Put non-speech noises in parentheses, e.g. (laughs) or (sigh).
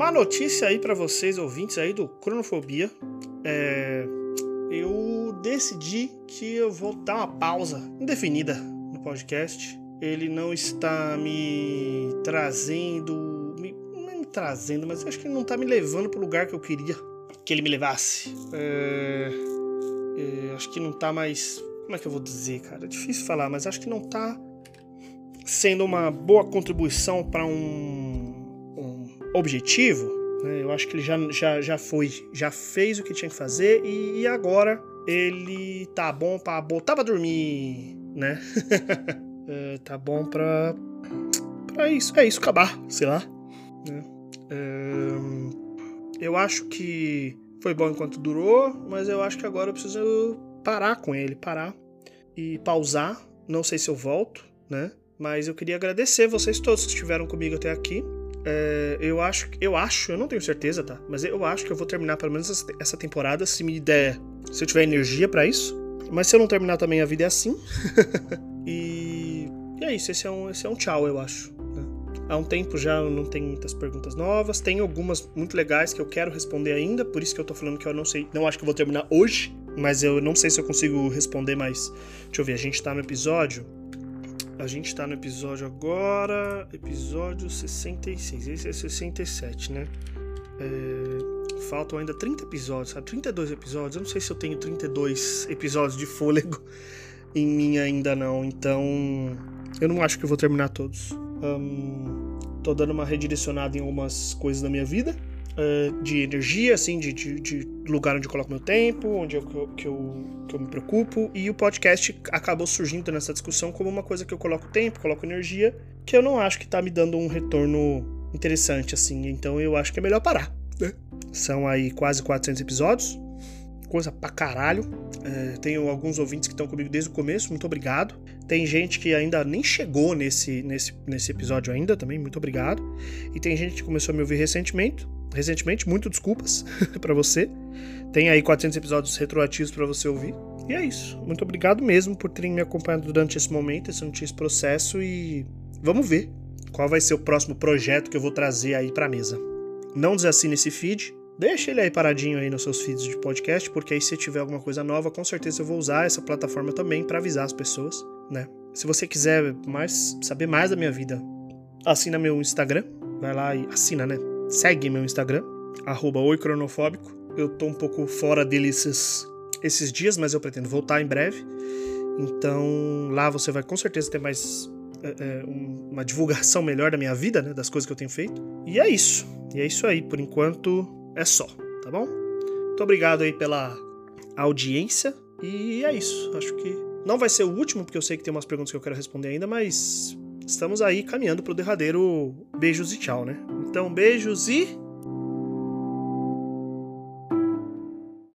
Uma notícia aí para vocês, ouvintes aí do Cronofobia. É, eu decidi que eu vou dar uma pausa indefinida no podcast. Ele não está me trazendo. Me, não é me trazendo, mas acho que ele não está me levando para o lugar que eu queria que ele me levasse. É, é, acho que não está mais. Como é que eu vou dizer, cara? É difícil falar, mas acho que não está sendo uma boa contribuição para um, um, objetivo, né? eu acho que ele já, já, já foi, já fez o que tinha que fazer e, agora ele tá bom para botar pra dormir, né? (laughs) é, tá bom pra, pra isso, é isso, acabar, sei lá. Né? É, eu acho que foi bom enquanto durou, mas eu acho que agora eu preciso parar com ele, parar e pausar. Não sei se eu volto, né? Mas eu queria agradecer vocês todos que estiveram comigo até aqui. É, eu acho, eu acho, eu não tenho certeza, tá? Mas eu acho que eu vou terminar pelo menos essa temporada se me der, se eu tiver energia para isso. Mas se eu não terminar também a vida é assim. (laughs) e, e, é isso, esse é um, esse é um tchau, eu acho. Né? Há um tempo já não tem muitas perguntas novas, tem algumas muito legais que eu quero responder ainda, por isso que eu tô falando que eu não sei, não acho que eu vou terminar hoje, mas eu não sei se eu consigo responder mais. Deixa eu ver, a gente tá no episódio a gente está no episódio agora, episódio 66, esse é 67, né? É, faltam ainda 30 episódios, sabe? 32 episódios. Eu não sei se eu tenho 32 episódios de fôlego (laughs) em mim ainda não, então eu não acho que eu vou terminar todos. Tô dando uma redirecionada em algumas coisas da minha vida uh, de energia, assim, de, de, de, lugar onde eu coloco meu tempo, onde eu, que, eu, que eu me preocupo. E o podcast acabou surgindo nessa discussão como uma coisa que eu coloco tempo, coloco energia, que eu não acho que tá me dando um retorno interessante, assim. Então eu acho que é melhor parar, né? São aí quase 400 episódios. Coisa pra caralho. É, tenho alguns ouvintes que estão comigo desde o começo, muito obrigado. Tem gente que ainda nem chegou nesse, nesse, nesse episódio ainda também, muito obrigado. E tem gente que começou a me ouvir recentemente, recentemente, muito desculpas (laughs) para você. Tem aí 400 episódios retroativos para você ouvir. E é isso. Muito obrigado mesmo por terem me acompanhado durante esse momento, esse, esse processo e vamos ver qual vai ser o próximo projeto que eu vou trazer aí para mesa. Não desassine esse feed, deixa ele aí paradinho aí nos seus feeds de podcast, porque aí se tiver alguma coisa nova, com certeza eu vou usar essa plataforma também para avisar as pessoas, né? Se você quiser mais saber mais da minha vida, assina meu Instagram, vai lá e assina, né? Segue meu Instagram, arroba oicronofóbico. Eu tô um pouco fora dele esses, esses dias, mas eu pretendo voltar em breve. Então lá você vai com certeza ter mais é, é uma divulgação (laughs) melhor da minha vida, né, das coisas que eu tenho feito. E é isso. E é isso aí. Por enquanto é só, tá bom? Muito obrigado aí pela audiência. E é isso. Acho que não vai ser o último, porque eu sei que tem umas perguntas que eu quero responder ainda, mas estamos aí caminhando para o derradeiro beijos e tchau, né? Então, beijos e